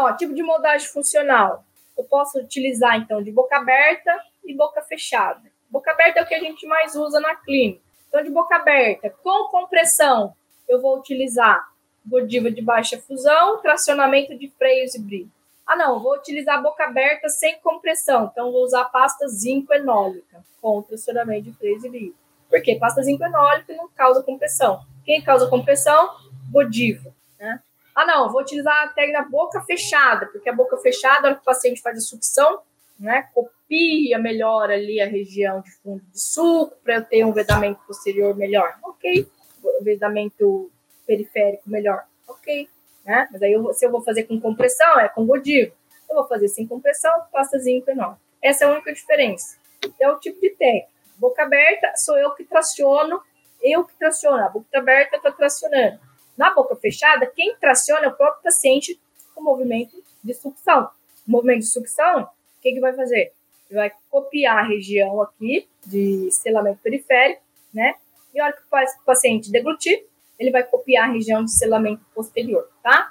Então, ó, tipo de moldagem funcional. Eu posso utilizar, então, de boca aberta e boca fechada. Boca aberta é o que a gente mais usa na clínica. Então, de boca aberta, com compressão, eu vou utilizar Godiva de baixa fusão, tracionamento de freios e brilho. Ah, não, vou utilizar boca aberta sem compressão. Então, vou usar pasta zinco enólica com tracionamento de freios e brilho. Por quê? Pasta zinco enólica não causa compressão. Quem causa compressão? Godiva. Né? Ah, não, vou utilizar a técnica boca fechada, porque a boca fechada, na hora que o paciente faz a sucção, né, copia melhor ali a região de fundo de suco para eu ter um vedamento posterior melhor. Ok. Vedamento periférico melhor. Ok né? Mas aí, eu, se eu vou fazer com compressão, é com Godiva. Se eu vou fazer sem compressão, pasta zinco enorme. Essa é a única diferença. É o tipo de técnica. Boca aberta, sou eu que traciono, eu que traciono. A boca aberta está tracionando. Na boca fechada, quem traciona é o próprio paciente com movimento de sucção. O movimento de sucção, o que, que vai fazer? Vai copiar a região aqui de selamento periférico, né? E a hora que o paciente deglutir, ele vai copiar a região de selamento posterior, tá?